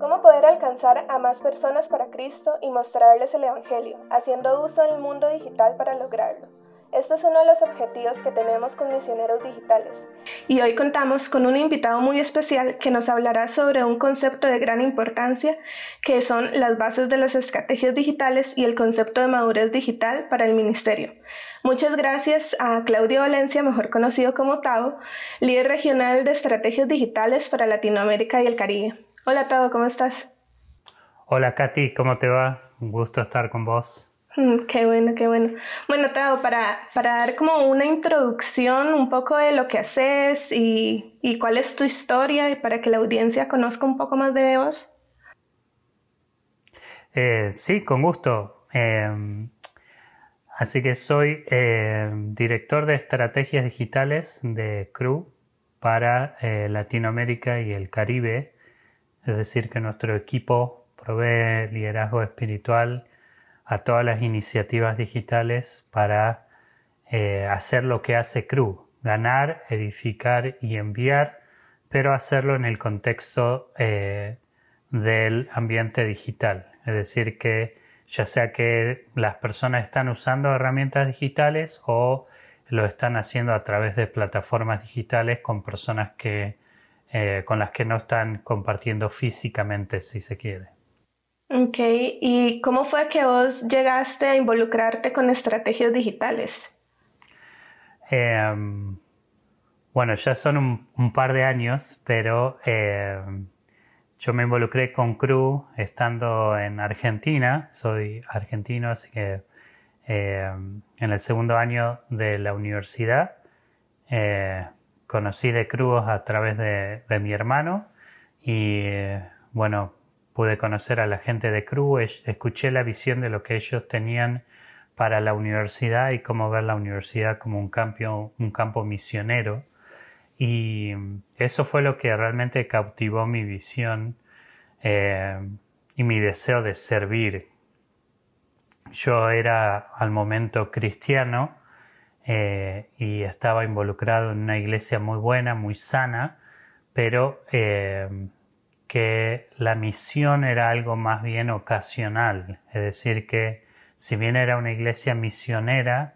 ¿Cómo poder alcanzar a más personas para Cristo y mostrarles el Evangelio, haciendo uso del mundo digital para lograrlo? Este es uno de los objetivos que tenemos con Misioneros Digitales. Y hoy contamos con un invitado muy especial que nos hablará sobre un concepto de gran importancia, que son las bases de las estrategias digitales y el concepto de madurez digital para el ministerio. Muchas gracias a Claudio Valencia, mejor conocido como Tavo, líder regional de estrategias digitales para Latinoamérica y el Caribe. Hola Tavo, ¿cómo estás? Hola Katy, ¿cómo te va? Un gusto estar con vos. Mm, qué bueno, qué bueno. Bueno, Tao, para, para dar como una introducción un poco de lo que haces y, y, cuál es tu historia y para que la audiencia conozca un poco más de vos. Eh, sí, con gusto. Em, así que soy em, director de estrategias digitales de CRU para eh, Latinoamérica y el Caribe. Es decir, que nuestro equipo provee liderazgo espiritual a todas las iniciativas digitales para eh, hacer lo que hace CRU, ganar, edificar y enviar, pero hacerlo en el contexto eh, del ambiente digital. Es decir, que ya sea que las personas están usando herramientas digitales o lo están haciendo a través de plataformas digitales con personas que, eh, con las que no están compartiendo físicamente, si se quiere. Ok, ¿y cómo fue que vos llegaste a involucrarte con estrategias digitales? Em, bueno, ya son un, par de años, pero em, yo me involucré con CRU estando en Argentina, soy argentino, así que em, en el segundo año de la universidad eh, conocí de CRU a través de, mi hermano y eh, bueno, pude conocer a la gente de CRU, escuché la visión de lo que ellos tenían para la universidad y cómo ver la universidad como un campo, un campo misionero. Y eso fue lo que realmente cautivó mi visión eh, y mi deseo de servir. Yo era al momento cristiano eh, y estaba involucrado en una iglesia muy buena, muy sana, pero eh, que la misión era algo más bien ocasional, es decir, que si bien era una iglesia misionera,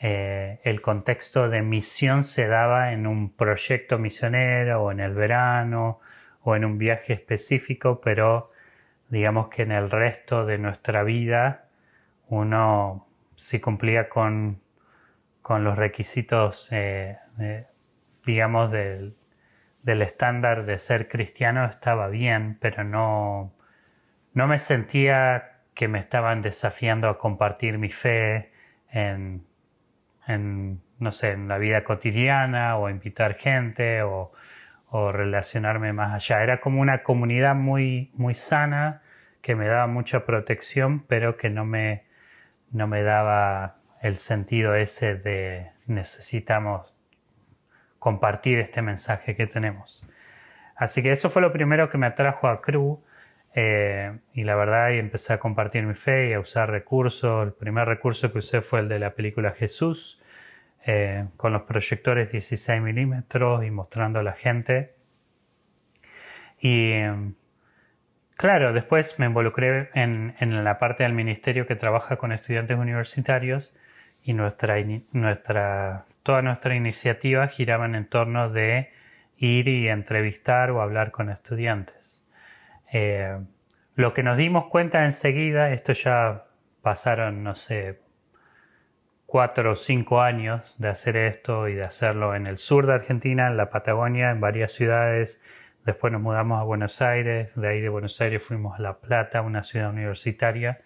eh, el contexto de misión se daba en un proyecto misionero o en el verano o en un viaje específico, pero digamos que en el resto de nuestra vida uno sí cumplía con, con los requisitos, eh, digamos, del, del estándar de ser cristiano estaba bien, pero no, no me sentía que me estaban desafiando a compartir mi fe en, en no sé, en la vida cotidiana o invitar gente o, o, relacionarme más allá. Era como una comunidad muy, muy sana que me daba mucha protección, pero que no me, no me daba el sentido ese de necesitamos compartir este mensaje que tenemos. Así que eso fue lo primero que me atrajo a Cru eh, y la verdad y empecé a compartir mi fe y a usar recursos. El primer recurso que usé fue el de la película Jesús eh, con los proyectores 16 milímetros y mostrando a la gente. Y claro, después me involucré en, en, la parte del ministerio que trabaja con estudiantes universitarios y nuestra, nuestra toda nuestra iniciativa giraban en torno de ir y entrevistar o hablar con estudiantes. Eh, lo que nos dimos cuenta enseguida, esto ya pasaron, no sé, cuatro o cinco años de hacer esto y de hacerlo en el sur de Argentina, en la Patagonia, en varias ciudades. Después nos mudamos a Buenos Aires, de ahí de Buenos Aires fuimos a La Plata, una ciudad universitaria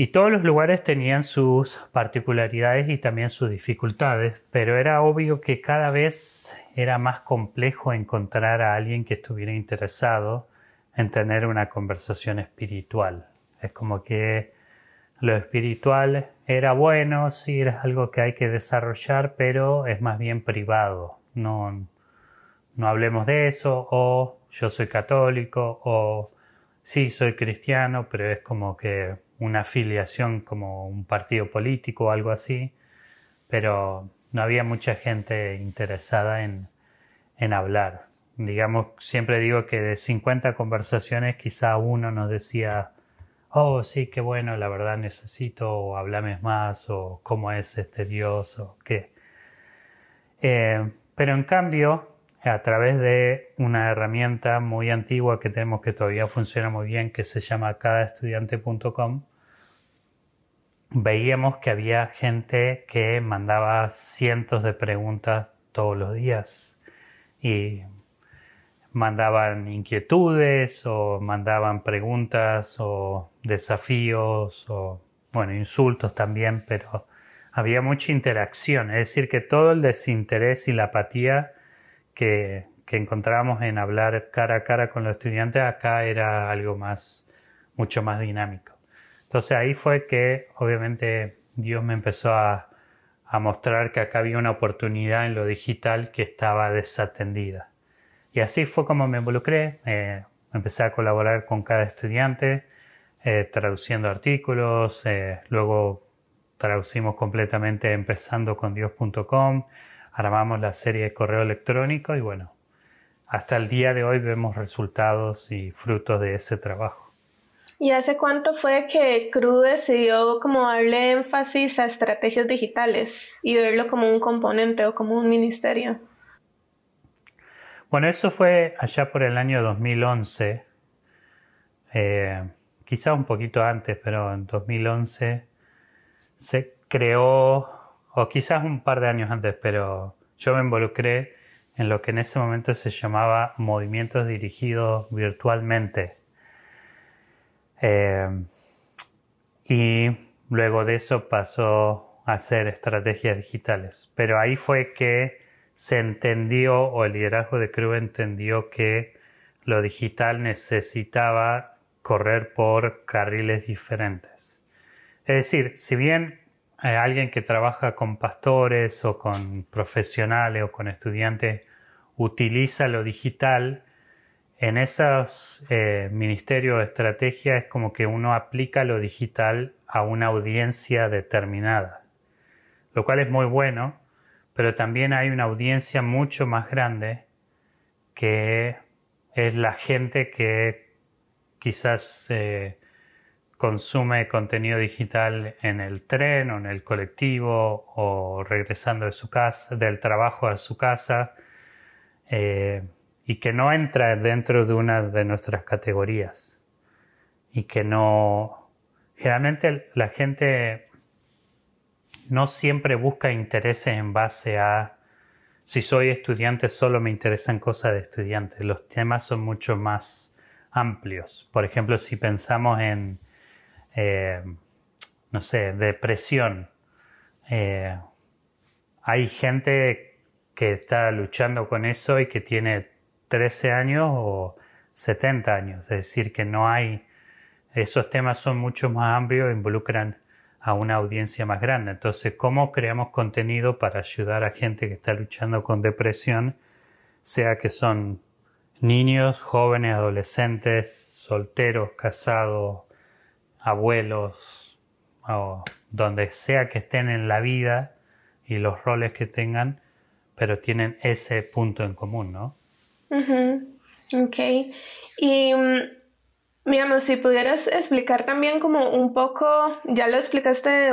y todos los lugares tenían sus particularidades y también sus dificultades, pero era obvio que cada vez era más complejo encontrar a alguien que estuviera interesado en tener una conversación espiritual. Es como que lo espiritual era bueno, sí, era algo que hay que desarrollar, pero es más bien privado. No, no hablemos de eso, o yo soy católico, o sí, soy cristiano, pero es como que una afiliación como un partido político o algo así, pero no había mucha gente interesada en, hablar. digamos, siempre digo que de 50 conversaciones quizá uno nos decía, oh, sí, qué bueno, la verdad necesito, o más, o cómo es este Dios, o qué. Eh, pero en cambio, a través de una herramienta muy antigua que tenemos que todavía funciona muy bien, que se llama cadaestudiante.com, veíamos que había gente que mandaba cientos de preguntas todos los días y mandaban inquietudes o mandaban preguntas o desafíos o bueno insultos también pero había mucha interacción. Es decir que todo el desinterés y la apatía que, que encontrábamos en hablar cara a cara con los estudiantes acá era algo más mucho más dinámico entonces ahí fue que obviamente Dios me empezó a, a mostrar que acá había una oportunidad en lo digital que estaba desatendida. Y así fue como me involucré. Eh, empecé a colaborar con cada estudiante, eh, traduciendo artículos, eh, luego traducimos completamente empezando con Dios.com, armamos la serie de correo electrónico y bueno, hasta el día de hoy vemos resultados y frutos de ese trabajo. ¿Y hace cuánto fue que Cru decidió como darle énfasis a estrategias digitales y verlo como un componente o como un ministerio? Bueno, eso fue allá por el año 2011, eh, quizá un poquito antes, pero en 2011 se creó, o quizás un par de años antes, pero yo me involucré en lo que en ese momento se llamaba movimientos dirigidos virtualmente. Eh, y luego de eso pasó a hacer estrategias digitales. Pero ahí fue que se entendió, o el liderazgo de Crew entendió que lo digital necesitaba correr por carriles diferentes. Es decir, si bien hay alguien que trabaja con pastores o con profesionales o con estudiantes utiliza lo digital, en esos eh, ministerios de estrategia es como que uno aplica lo digital a una audiencia determinada, lo cual es muy bueno, pero también hay una audiencia mucho más grande que es la gente que quizás eh, consume contenido digital en el tren o en el colectivo o regresando de su casa, del trabajo a su casa. Eh, y que no entra dentro de una de nuestras categorías. Y que no generalmente la gente no siempre busca intereses en base a si soy estudiante solo me interesan cosas de estudiantes. Los temas son mucho más amplios. Por ejemplo si pensamos en eh, no sé depresión eh, hay gente que está luchando con eso y que tiene 13 años o 70 años. Es decir, que no hay, esos temas son mucho más amplios involucran a una audiencia más grande. Entonces, ¿cómo creamos contenido para ayudar a gente que está luchando con depresión, sea que son niños, jóvenes, adolescentes, solteros, casados, abuelos, o donde sea que estén en la vida y los roles que tengan, pero tienen ese punto en común, ¿no? Ok. Y digamos, si pudieras explicar también como un poco, ya lo explicaste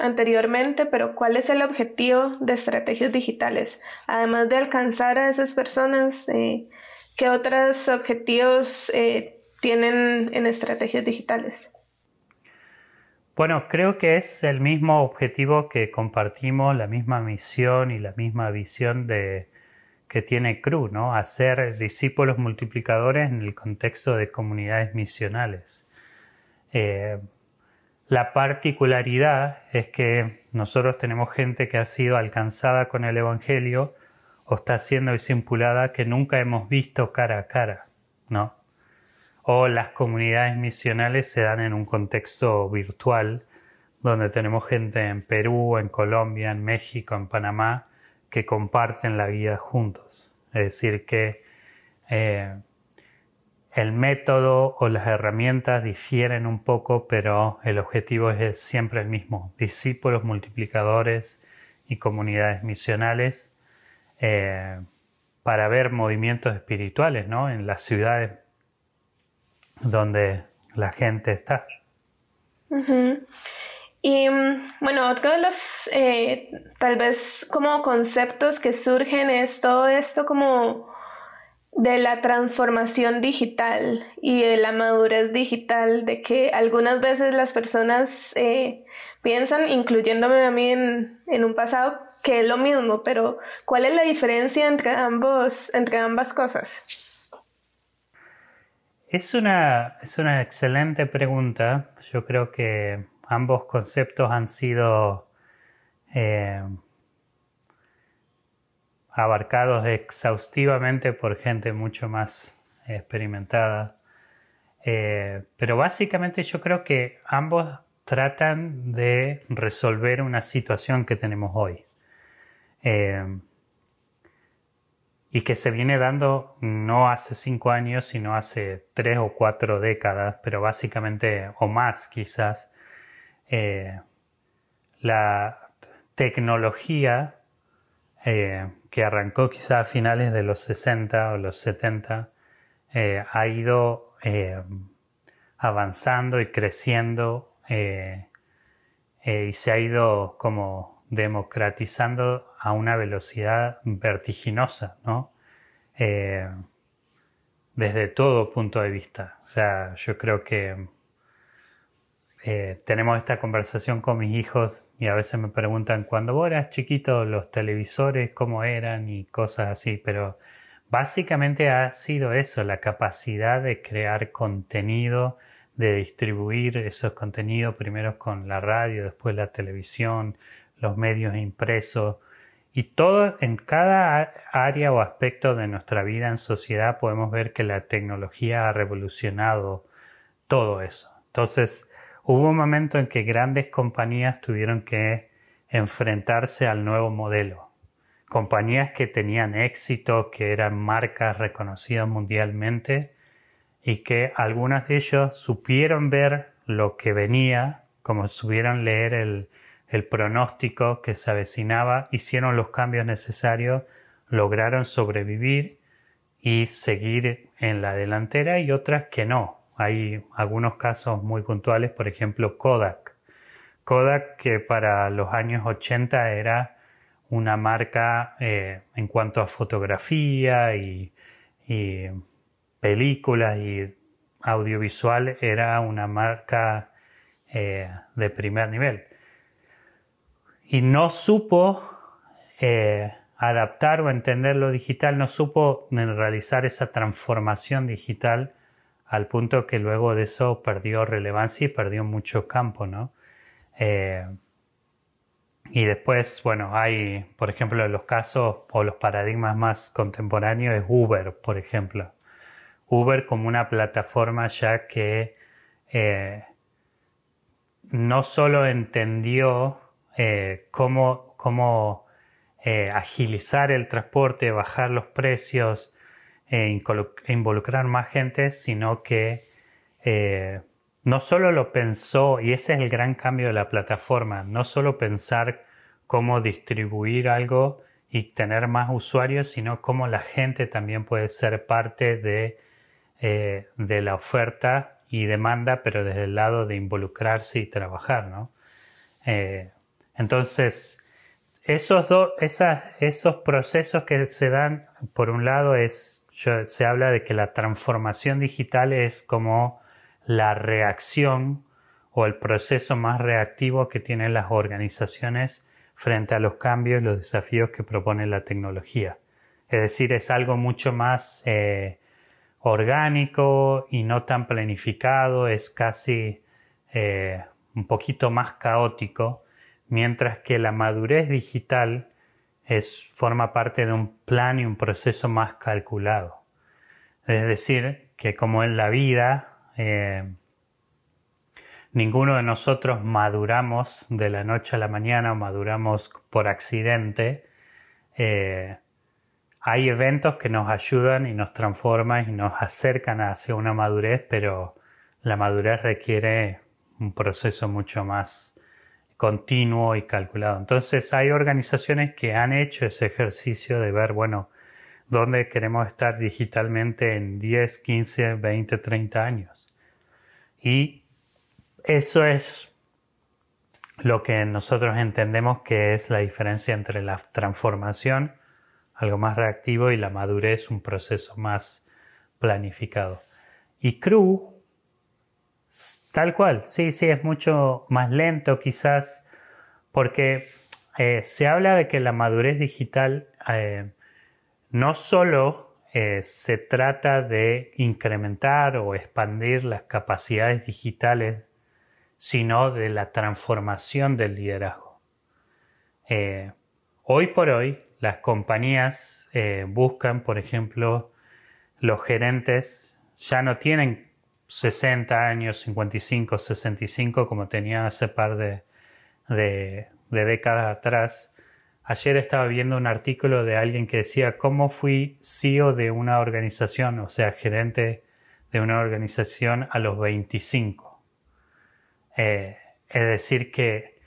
anteriormente, pero ¿cuál es el objetivo de estrategias digitales? Además de alcanzar a esas personas, eh, ¿qué otros objetivos eh, tienen en estrategias digitales? Bueno, creo que es el mismo objetivo que compartimos, la misma misión y la misma visión de que tiene CRU, ¿no? Hacer discípulos multiplicadores en el contexto de comunidades misionales. Eh, la particularidad es que nosotros tenemos gente que ha sido alcanzada con el Evangelio o está siendo discipulada que nunca hemos visto cara a cara, ¿no? O las comunidades misionales se dan en un contexto virtual donde tenemos gente en Perú, en Colombia, en México, en Panamá, que comparten la vida juntos. Es decir, que eh, el método o las herramientas difieren un poco, pero el objetivo es siempre el mismo. Discípulos multiplicadores y comunidades misionales. Eh, para ver movimientos espirituales, ¿no? En las ciudades donde la gente está. Y mm, bueno, otro de los eh, tal vez como conceptos que surgen es todo esto como de la transformación digital y de la madurez digital, de que algunas veces las personas eh, piensan, incluyéndome a mí en, en, un pasado, que es lo mismo, pero ¿cuál es la diferencia entre, ambos, entre ambas cosas? Es una, es una excelente pregunta. Yo creo que ambos conceptos han sido eh, abarcados exhaustivamente por gente mucho más experimentada. Eh, pero básicamente yo creo que ambos tratan de resolver una situación que tenemos hoy. Eh, y que se viene dando no hace cinco años, sino hace tres o cuatro décadas, pero básicamente, o más quizás, eh, la tecnología eh, que arrancó quizás a finales de los 60 o los 70 eh, ha ido avanzando y creciendo y se ha ido como democratizando a una velocidad vertiginosa, ¿no? Desde todo punto de vista. O sea, yo creo que eh, tenemos esta conversación con mis hijos y a veces me preguntan, cuando vos eras chiquito, los televisores, cómo eran y cosas así, pero básicamente ha sido eso, la capacidad de crear contenido, de distribuir esos contenidos, primero con la radio, después la televisión, los medios impresos, y todo, en cada área o aspecto de nuestra vida en sociedad podemos ver que la tecnología ha revolucionado todo eso. Entonces, hubo un momento en que grandes compañías tuvieron que enfrentarse al nuevo modelo. Compañías que tenían éxito, que eran marcas reconocidas mundialmente y que algunas de ellos supieron ver lo que venía, como supieron leer el, el pronóstico que se avecinaba, hicieron los cambios necesarios, lograron sobrevivir y seguir en la delantera y otras que no. Hay algunos casos muy puntuales, por ejemplo Kodak. Kodak que para los años 80 era una marca eh, en cuanto a fotografía y, películas y audiovisual era una marca eh, de primer nivel y no supo eh, adaptar o entender lo digital, no supo realizar esa transformación digital al punto que luego de eso perdió relevancia y perdió mucho campo, ¿no? Eh, y después, bueno, hay, por ejemplo, los casos o los paradigmas más contemporáneos es Uber, por ejemplo. Uber como una plataforma ya que eh, no solo entendió eh, cómo, eh, agilizar el transporte, bajar los precios, e involucrar más gente, sino que eh, no solo lo pensó, y ese es el gran cambio de la plataforma, no solo pensar cómo distribuir algo y tener más usuarios, sino cómo la gente también puede ser parte de, de la oferta y demanda, pero desde el lado de involucrarse y trabajar, ¿no? Entonces, esos, dos, esos procesos que se dan, por un lado, es, se habla de que la transformación digital es como la reacción o el proceso más reactivo que tienen las organizaciones frente a los cambios y los desafíos que propone la tecnología. Es decir, es algo mucho más eh, orgánico y no tan planificado, es casi eh, un poquito más caótico mientras que la madurez digital es, forma parte de un plan y un proceso más calculado. Es decir, que como en la vida, eh, ninguno de nosotros maduramos de la noche a la mañana o maduramos por accidente. Eh, hay eventos que nos ayudan y nos transforman y nos acercan hacia una madurez, pero la madurez requiere un proceso mucho más continuo y calculado. Entonces hay organizaciones que han hecho ese ejercicio de ver, bueno, dónde queremos estar digitalmente en 10, 15, 20, 30 años. Y eso es lo que nosotros entendemos que es la diferencia entre la transformación, algo más reactivo, y la madurez, un proceso más planificado. Y CRU, tal cual, sí, sí, es mucho más lento quizás, porque eh, se habla de que la madurez digital eh, no solo eh, se trata de incrementar o expandir las capacidades digitales, sino de la transformación del liderazgo. Hoy por hoy, las compañías buscan, por ejemplo, los gerentes ya no tienen 60 años, 55, 65 como tenían hace par de décadas atrás, Ayer estaba viendo un artículo de alguien que decía cómo fui CEO de una organización, o sea, gerente de una organización a los 25. Eh, es decir, que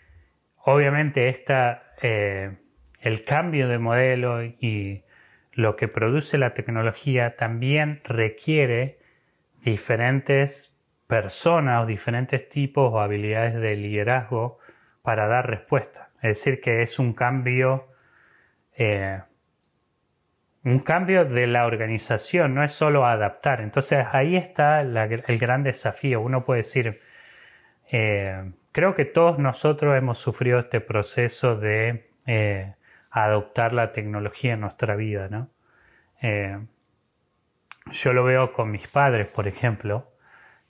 obviamente esta, eh, el cambio de modelo y lo que produce la tecnología también requiere diferentes personas o diferentes tipos o habilidades de liderazgo para dar respuesta. Es decir, que es un cambio, eh, un cambio de la organización, no es solo adaptar. Entonces ahí está el gran desafío. Uno puede decir, eh, creo que todos nosotros hemos sufrido este proceso de eh, adoptar la tecnología en nuestra vida, ¿no? Yo lo veo con mis padres, por ejemplo,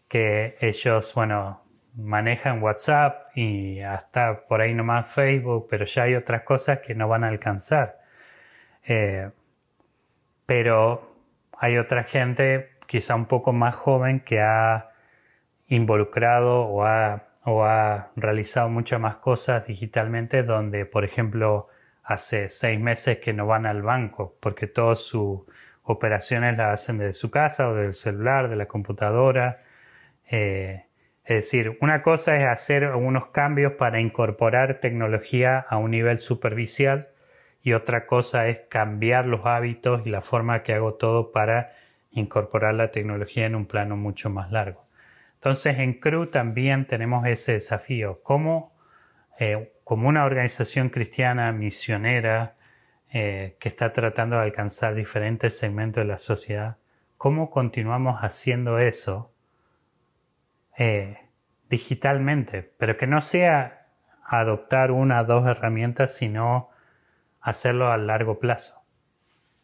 que ellos, bueno, manejan WhatsApp y hasta por ahí nomás Facebook, pero ya hay otras cosas que no van a alcanzar. Eh, pero hay otra gente, quizá un poco más joven, que ha involucrado o ha, o ha realizado muchas más cosas digitalmente, donde, por ejemplo, hace seis meses que no van al banco, porque todas sus operaciones las hacen desde su casa o del celular, de la computadora. Eh, es decir, una cosa es hacer algunos cambios para incorporar tecnología a un nivel superficial y otra cosa es cambiar los hábitos y la forma que hago todo para incorporar la tecnología en un plano mucho más largo. Entonces en CRU también tenemos ese desafío. ¿Cómo, eh, como una organización cristiana misionera eh, que está tratando de alcanzar diferentes segmentos de la sociedad, cómo continuamos haciendo eso eh, digitalmente, pero que no sea adoptar una o dos herramientas, sino hacerlo a largo plazo.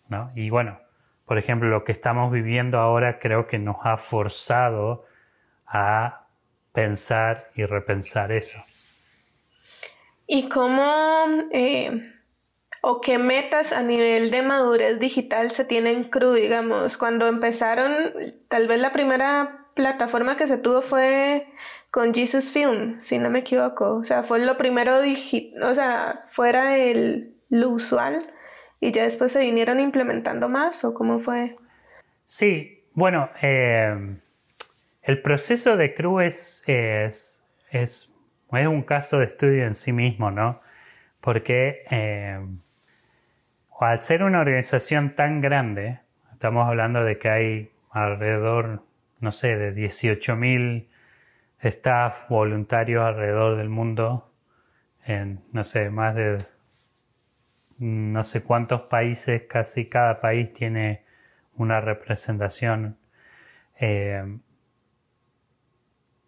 ¿no? Y bueno, por ejemplo, lo que estamos viviendo ahora creo que nos ha forzado a pensar y repensar eso. ¿Y cómo eh, o qué metas a nivel de madurez digital se tienen cru, digamos? Cuando empezaron, tal vez la primera plataforma que se tuvo fue con Jesus Film, si no me equivoco. O sea, fue lo primero, o sea, fuera del lo usual y ya después se vinieron implementando más o cómo fue. Sí, bueno, eh, el proceso de CRU es, es, es, un caso de estudio en sí mismo, ¿no? Porque eh, al ser una organización tan grande, estamos hablando de que hay alrededor no sé, de 18.000 staff voluntarios alrededor del mundo, en, no sé, más de no sé cuántos países, casi cada país tiene una representación. Eh,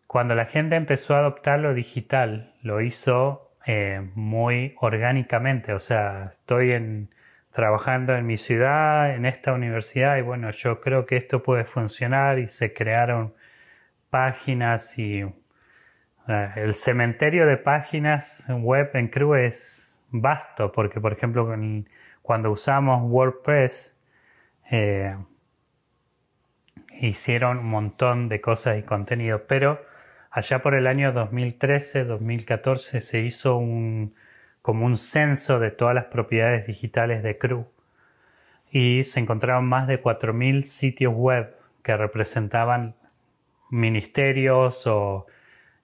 cuando la gente empezó a adoptar lo digital, lo hizo eh, muy orgánicamente, o sea, estoy en, trabajando en mi ciudad, en esta universidad, y bueno, yo creo que esto puede funcionar y se crearon páginas y el cementerio de páginas web en Crew es vasto, porque por ejemplo cuando usamos WordPress, eh, hicieron un montón de cosas y contenido, pero allá por el año 2013-2014 se hizo un como un censo de todas las propiedades digitales de CRU y se encontraron más de 4.000 sitios web que representaban ministerios o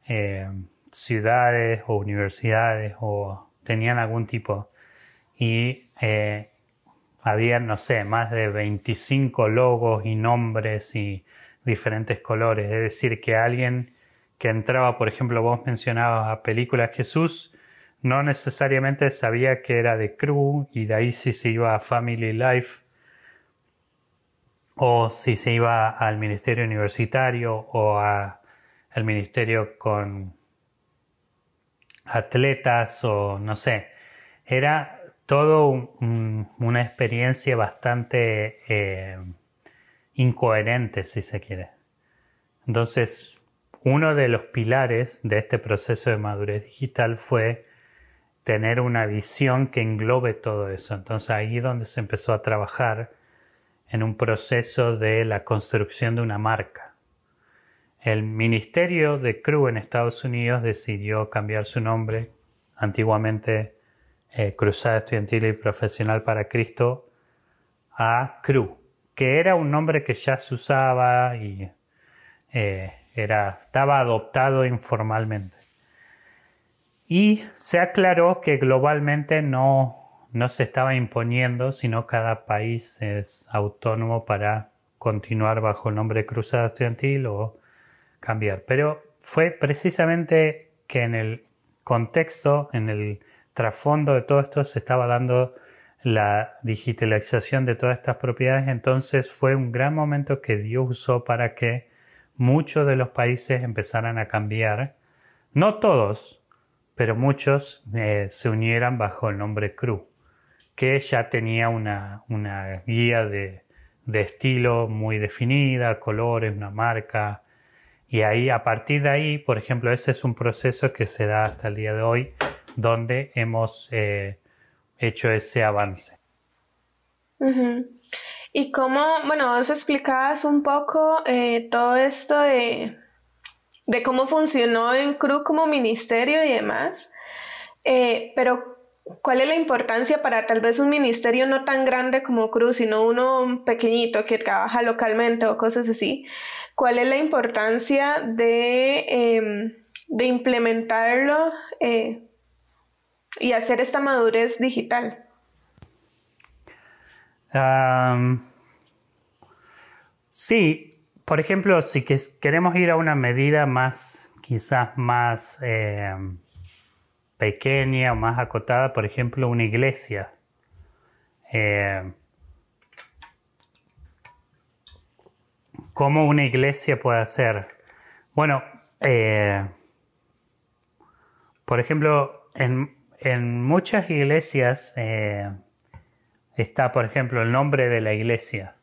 eh, ciudades o universidades o tenían algún tipo. Y eh, había, no sé, más de 25 logos y nombres y diferentes colores. Es decir, que alguien que entraba, por ejemplo, vos mencionabas a película Jesús, no necesariamente sabía que era de Crew y de ahí si se iba a Family Life o si se iba al ministerio universitario o al ministerio con atletas o no sé. Era todo una experiencia bastante eh, incoherente, si se quiere. Entonces, uno de los pilares de este proceso de madurez digital fue tener una visión que englobe todo eso. Entonces ahí es donde se empezó a trabajar en un proceso de la construcción de una marca. El Ministerio de CRU en Estados Unidos decidió cambiar su nombre, antiguamente eh, Cruzada Estudiantil y Profesional para Cristo, a CRU, que era un nombre que ya se usaba y eh, era, estaba adoptado informalmente. Y se aclaró que globalmente no, no se estaba imponiendo, sino cada país es autónomo para continuar bajo el nombre de Cruzada Estudiantil o cambiar. Pero fue precisamente que en el contexto, en el trasfondo de todo esto, se estaba dando la digitalización de todas estas propiedades, entonces fue un gran momento que Dios usó para que muchos de los países empezaran a cambiar, no todos, pero muchos eh, se unieran bajo el nombre CRU, que ya tenía una, guía de, de, estilo muy definida, colores, una marca, y ahí, a partir de ahí, por ejemplo, ese es un proceso que se da hasta el día de hoy, donde hemos eh, hecho ese avance. Y cómo, bueno, vos explicabas un poco eh, todo esto de, cómo funcionó en CRU como ministerio y demás, eh, pero ¿cuál es la importancia para tal vez un ministerio no tan grande como CRU, sino uno pequeñito que trabaja localmente o cosas así? ¿Cuál es la importancia de, em, implementarlo eh, y hacer esta madurez digital? sí, por ejemplo, si queremos ir a una medida más, quizás más eh, pequeña o más acotada, por ejemplo, una iglesia. Eh, ¿Cómo una iglesia puede hacer? Bueno, eh, por ejemplo, en, muchas iglesias está, por ejemplo, el nombre de la iglesia,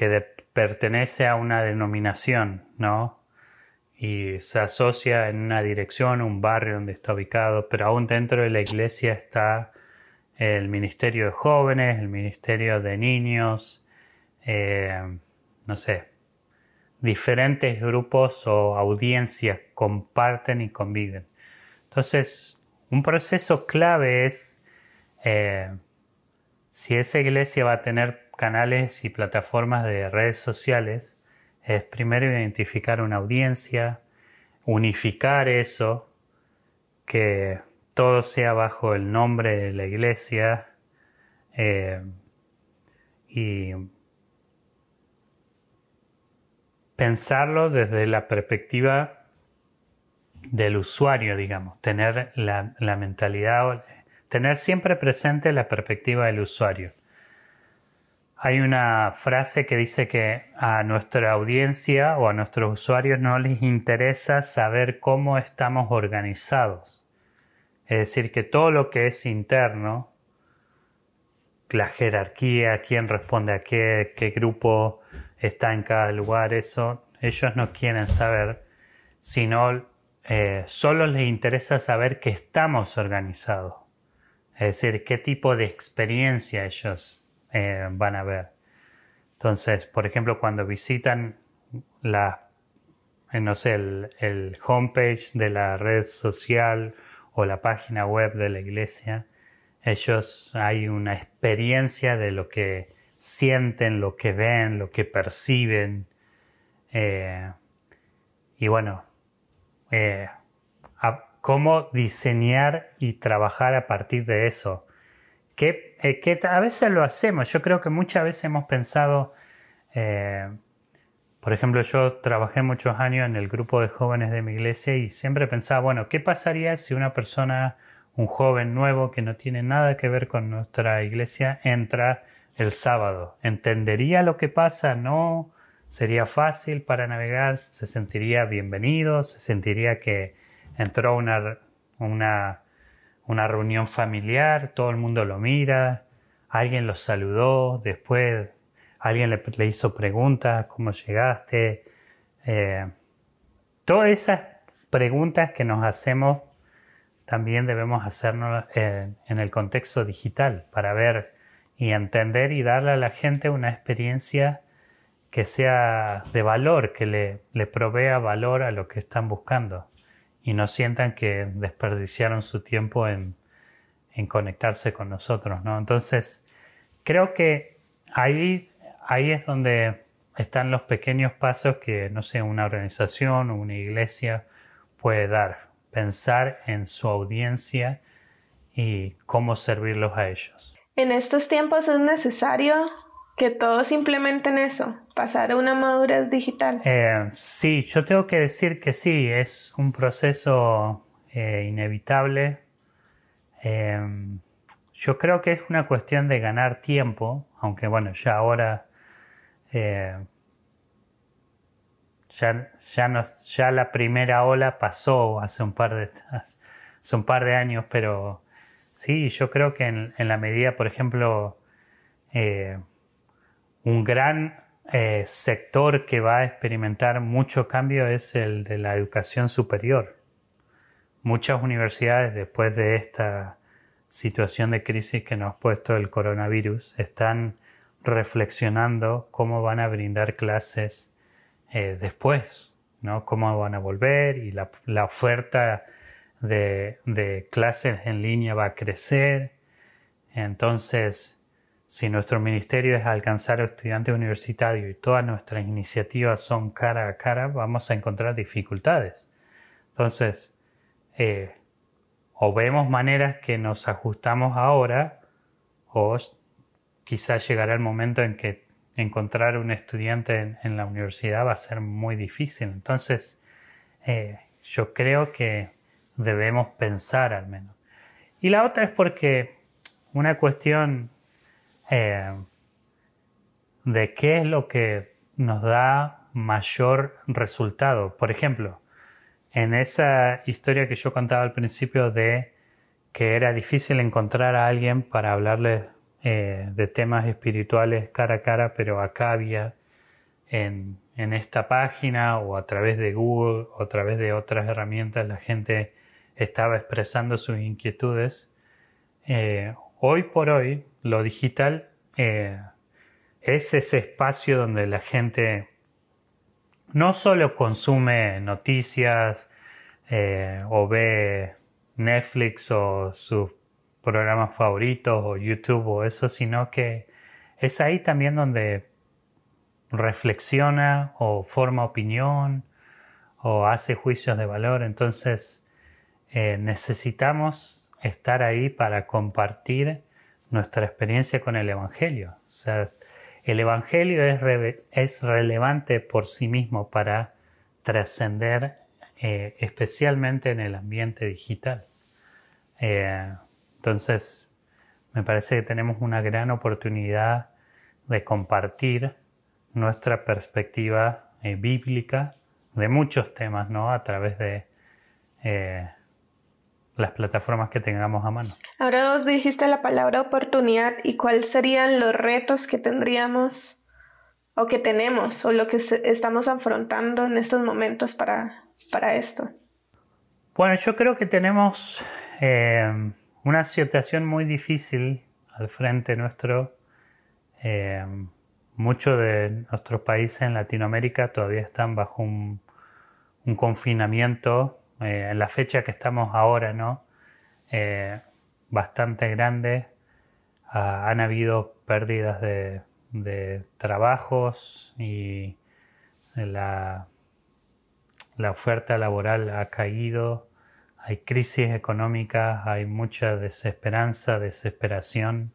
que pertenece a una denominación, ¿no? Y se asocia en una dirección, un barrio donde está ubicado, pero aún dentro de la iglesia está el ministerio de jóvenes, el ministerio de niños, eh, no sé, diferentes grupos o audiencias comparten y conviven. Entonces, un proceso clave es eh, si esa iglesia va a tener canales y plataformas de redes sociales, es primero identificar una audiencia, unificar eso, que todo sea bajo el nombre de la iglesia eh, y pensarlo desde la perspectiva del usuario, digamos, tener la, la mentalidad Tener siempre presente la perspectiva del usuario. Hay una frase que dice que a nuestra audiencia o a nuestros usuarios no les interesa saber cómo estamos organizados. Es decir, que todo lo que es interno, la jerarquía, quién responde a qué, qué grupo está en cada lugar, eso ellos no quieren saber, sino eh, solo les interesa saber que estamos organizados. Es decir, qué tipo de experiencia ellos eh, van a ver. Entonces, por ejemplo, cuando visitan la, eh, no sé, el, homepage de la red social o la página web de la iglesia, ellos hay una experiencia de lo que sienten, lo que ven, lo que perciben. Eh, y bueno, cómo diseñar y trabajar a partir de eso. Que, que, a veces lo hacemos. Yo creo que muchas veces hemos pensado, por ejemplo, yo trabajé muchos años en el grupo de jóvenes de mi iglesia y siempre pensaba, bueno, ¿qué pasaría si una persona, un joven nuevo que no tiene nada que ver con nuestra iglesia, entra el sábado? ¿Entendería lo que pasa? ¿No? ¿Sería fácil para navegar? ¿Se sentiría bienvenido? ¿Se sentiría que entró una, una, una reunión familiar? ¿Todo el mundo lo mira? ¿Alguien lo saludó? Después alguien le, hizo preguntas, cómo llegaste. Eh, todas esas preguntas que nos hacemos también debemos hacernos en el contexto digital para ver y entender y darle a la gente una experiencia que sea de valor, que le, le provea valor a lo que están buscando y no sientan que desperdiciaron su tiempo en, en conectarse con nosotros, ¿no? Entonces, creo que ahí ahí es donde están los pequeños pasos que, no sé, una organización o una iglesia puede dar. Pensar en su audiencia y cómo servirlos a ellos. En estos tiempos es necesario que todos implementen eso, pasar a una madurez digital. Eh, sí, yo tengo que decir que sí, es un proceso eh, inevitable. Eh, yo creo que es una cuestión de ganar tiempo, aunque bueno, ya ahora eh, ya, ya, la primera ola pasó hace un par de, hace un par de años, pero sí, yo creo que en, la medida, por ejemplo, un gran eh, sector que va a experimentar mucho cambio es el de la educación superior. Muchas universidades, después de esta situación de crisis que nos ha puesto el coronavirus, están reflexionando cómo van a brindar clases eh, después, ¿no? Cómo van a volver y la, oferta de, clases en línea va a crecer. Entonces, si nuestro ministerio es alcanzar a estudiantes universitarios y todas nuestras iniciativas son cara a cara, vamos a encontrar dificultades. Entonces, eh, o vemos maneras que nos ajustamos ahora, o quizás llegará el momento en que encontrar un estudiante en, la universidad va a ser muy difícil. Entonces, eh, yo creo que debemos pensar al menos. Y la otra es porque una cuestión eh, de qué es lo que nos da mayor resultado. Por ejemplo, en esa historia que yo contaba al principio de que era difícil encontrar a alguien para hablarle eh, de temas espirituales cara a cara, pero acá había en, esta página o a través de Google o a través de otras herramientas la gente estaba expresando sus inquietudes. Eh, hoy por hoy lo digital eh, es ese espacio donde la gente no solo consume noticias o ve Netflix o sus programas favoritos o YouTube o eso, sino que es ahí también donde reflexiona o forma opinión o hace juicios de valor. Entonces eh, necesitamos estar ahí para compartir nuestra experiencia con el Evangelio. O sea, el Evangelio es, es relevante por sí mismo para trascender eh, especialmente en el ambiente digital. Eh, entonces, me parece que tenemos una gran oportunidad de compartir nuestra perspectiva eh, bíblica de muchos temas, ¿no? A través de las plataformas que tengamos a mano. Ahora vos dijiste la palabra oportunidad y cuáles serían los retos que tendríamos o que tenemos o lo que estamos afrontando en estos momentos para, para esto. Bueno, yo creo que tenemos eh, una situación muy difícil al frente nuestro. Eh, muchos de nuestros países en Latinoamérica todavía están bajo un, confinamiento eh, en la fecha que estamos ahora, ¿no? Eh, bastante grande. Ah, han habido pérdidas de, de trabajos y la, la oferta laboral ha caído hay crisis económicas, hay mucha desesperanza, desesperación.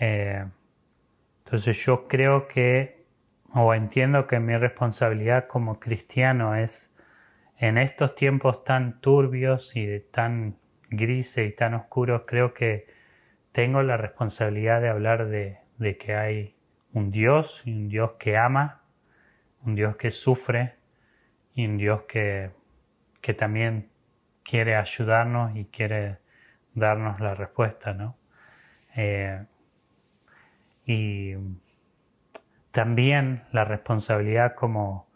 Eh, entonces yo creo que, o entiendo que mi responsabilidad como cristiano es en estos tiempos tan turbios y tan grises y tan oscuros, creo que tengo la responsabilidad de hablar de, que hay un Dios y un Dios que ama, un Dios que sufre y un Dios que, que también quiere ayudarnos y quiere darnos la respuesta, ¿no? Eh, y también la responsabilidad como,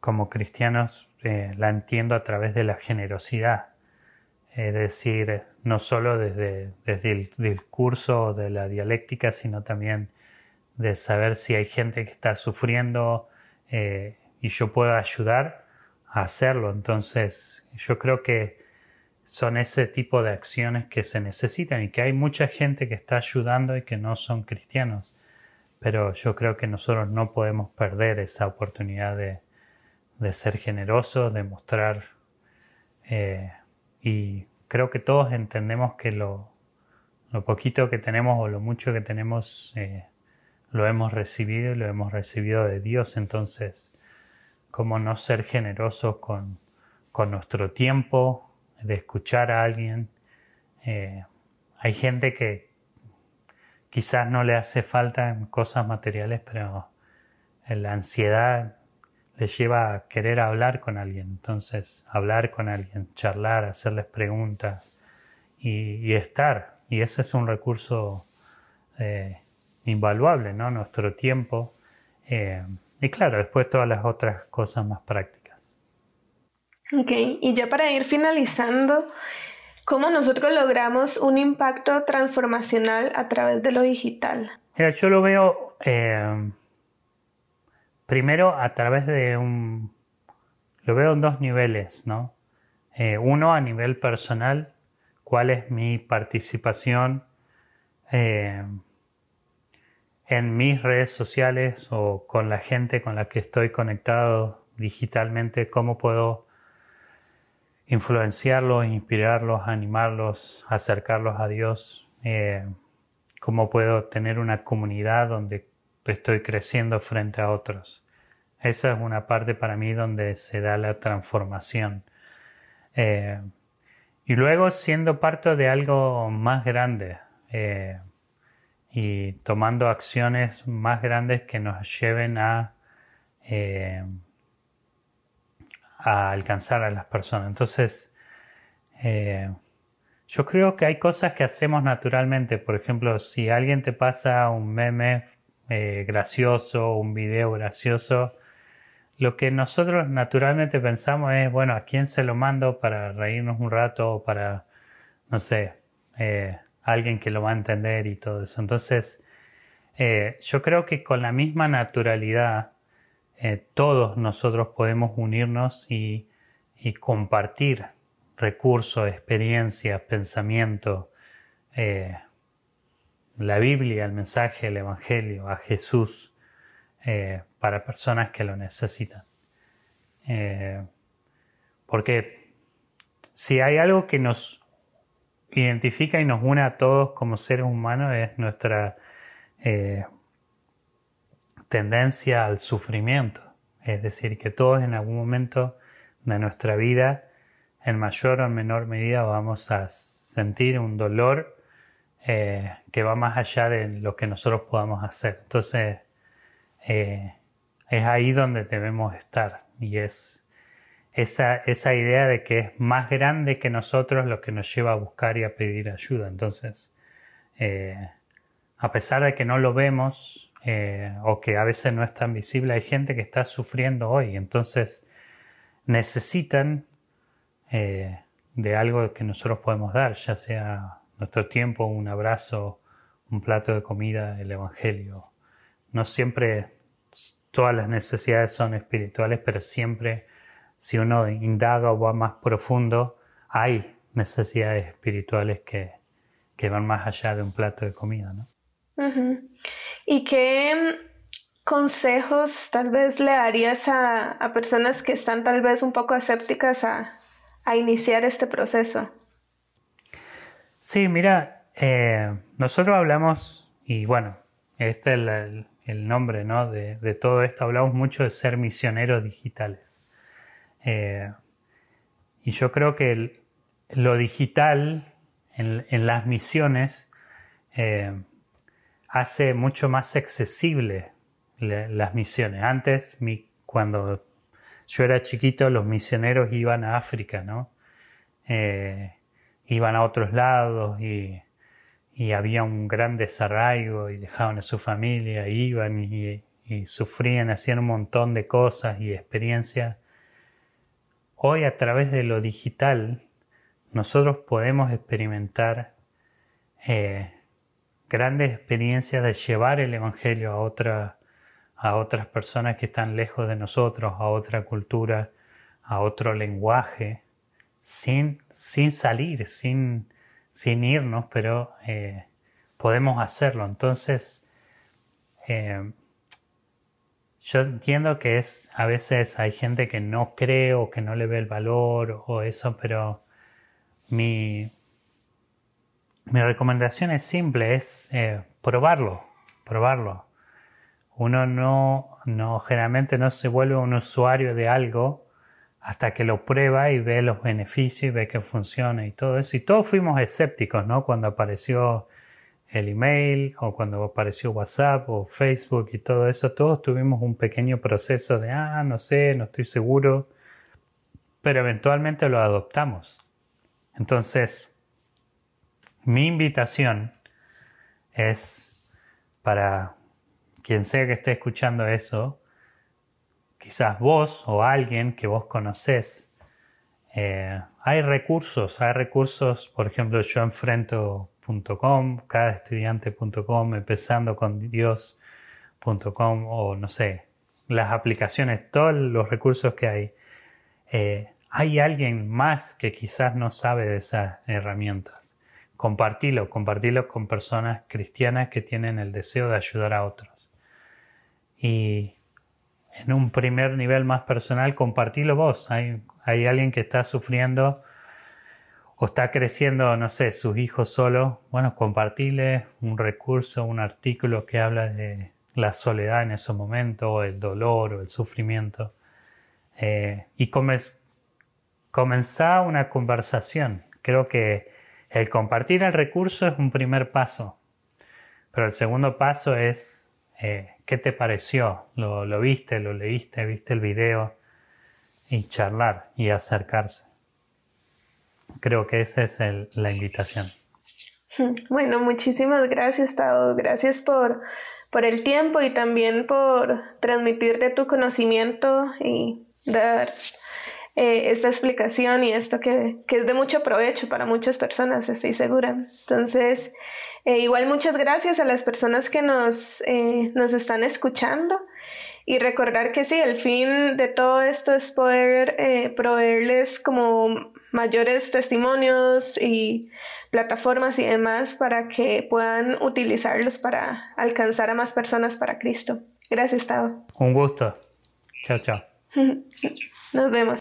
como cristianos eh, la entiendo a través de la generosidad, es decir, no solo desde, desde el discurso de la dialéctica, sino también de saber si hay gente que está sufriendo eh, y yo puedo ayudar a hacerlo. Entonces, yo creo que son ese tipo de acciones que se necesitan y que hay mucha gente que está ayudando y que no son cristianos. Pero yo creo que nosotros no podemos perder esa oportunidad de, ser generosos, de mostrar. Eh, y creo que todos entendemos que lo, poquito que tenemos o lo mucho que tenemos eh, lo hemos recibido y lo hemos recibido de Dios. Entonces, ¿cómo no ser generosos con, con nuestro tiempo, de escuchar a alguien. Eh, hay gente que quizás no le hace falta cosas materiales, pero la ansiedad le lleva a querer hablar con alguien. Entonces, hablar con alguien, charlar, hacerles preguntas y, estar. Y ese es un recurso eh, invaluable, ¿no? Nuestro tiempo. Eh, y claro, después todas las otras cosas más prácticas. Ok, y ya para ir finalizando, ¿cómo nosotros logramos un impacto transformacional a través de lo digital? Mira, yo lo veo eh, primero a través de un... Lo veo en dos niveles, ¿no? Eh, uno a nivel personal, cuál es mi participación eh, en mis redes sociales o con la gente con la que estoy conectado digitalmente, cómo puedo influenciarlos, inspirarlos, animarlos, acercarlos a Dios, eh, cómo puedo tener una comunidad donde estoy creciendo frente a otros. Esa es una parte para mí donde se da la transformación. Eh, y luego siendo parte de algo más grande eh, y tomando acciones más grandes que nos lleven a a alcanzar a las personas. Entonces, eh, yo creo que hay cosas que hacemos naturalmente. Por ejemplo, si alguien te pasa un meme eh, gracioso, un video gracioso, lo que nosotros naturalmente pensamos es, bueno, ¿a quién se lo mando para reírnos un rato o para, no sé, eh, alguien que lo va a entender y todo eso? Entonces, yo creo que con la misma naturalidad eh, todos nosotros podemos unirnos y, compartir recursos, experiencias, pensamiento, eh, la Biblia, el mensaje, el Evangelio, a Jesús eh, para personas que lo necesitan. porque si hay algo que nos identifica y nos une a todos como seres humanos es nuestra tendencia al sufrimiento. Es decir, que todos en algún momento de nuestra vida, en mayor o menor medida, vamos a sentir un dolor eh, que va más allá de lo que nosotros podamos hacer. Entonces, eh, es ahí donde debemos estar y es esa, esa idea de que es más grande que nosotros lo que nos lleva a buscar y a pedir ayuda. Entonces, eh, a pesar de que no lo vemos, o que a veces no es tan visible, hay gente que está sufriendo hoy, entonces necesitan de algo que nosotros podemos dar, ya sea nuestro tiempo, un abrazo, un plato de comida, el Evangelio. No siempre todas las necesidades son espirituales, pero siempre si uno indaga o va más profundo, hay necesidades espirituales que, que van más allá de un plato de comida. ¿no? ¿Y qué consejos tal vez le darías a, personas que están tal vez un poco escépticas a, a iniciar este proceso? Sí, mira, eh, nosotros hablamos, y bueno, este es el, nombre ¿no? de, todo esto, hablamos mucho de ser misioneros digitales. Eh, y yo creo que lo digital en, las misiones eh, hace mucho más accesible las misiones. Antes, cuando yo era chiquito, los misioneros iban a África, ¿no? Iban a otros lados y, había un gran desarraigo y dejaban a su familia, iban y, sufrían, hacían un montón de cosas y experiencias. Hoy a través de lo digital nosotros podemos experimentar eh, grandes experiencias de llevar el Evangelio a, a otras personas que están lejos de nosotros, a otra cultura, a otro lenguaje, sin, sin salir, sin, sin irnos, pero eh, podemos hacerlo. Entonces, eh, yo entiendo que es, a veces hay gente que no cree o que no le ve el valor o eso, pero mi, mi recomendación es simple, es eh, probarlo, probarlo. Uno no, no, generalmente no se vuelve un usuario de algo hasta que lo prueba y ve los beneficios y ve que funciona y todo eso. Y todos fuimos escépticos, ¿no? Cuando apareció el email o cuando apareció WhatsApp o Facebook y todo eso, todos tuvimos un pequeño proceso de, ah, no sé, no estoy seguro, pero eventualmente lo adoptamos. Entonces, mi invitación es para quien sea que esté escuchando eso, quizás vos o alguien que vos conocés, eh, hay recursos, hay recursos, por ejemplo, yo enfrento.com, cadaestudiante.com, empezando con Dios.com o no sé, las aplicaciones, todos los recursos que hay. Eh, hay alguien más que quizás no sabe de esas herramientas. Compartilo, compartilo con personas cristianas que tienen el deseo de ayudar a otros. Y en un primer nivel más personal, compartilo vos. Hay, alguien que está sufriendo o está creciendo, no sé, sus hijos solo. Bueno, compartile un recurso, un artículo que habla de la soledad en ese momento, o el dolor o el sufrimiento. Eh, y comes, comenzar una conversación. Creo que el compartir el recurso es un primer paso, pero el segundo paso es eh, qué te pareció, ¿Lo, viste, lo leíste, viste el video y charlar y acercarse. Creo que esa es la invitación. Bueno, muchísimas gracias, Tao. Gracias por, por el tiempo y también por transmitir de tu conocimiento y dar eh, esta explicación y esto que, es de mucho provecho para muchas personas, estoy segura. Entonces, eh, igual muchas gracias a las personas que nos, eh, nos están escuchando y recordar que sí, el fin de todo esto es poder proveerles como mayores testimonios y plataformas y demás para que puedan utilizarlos para alcanzar a más personas para Cristo. Gracias, Tavo. Un gusto. Chao, chao. Nos vemos.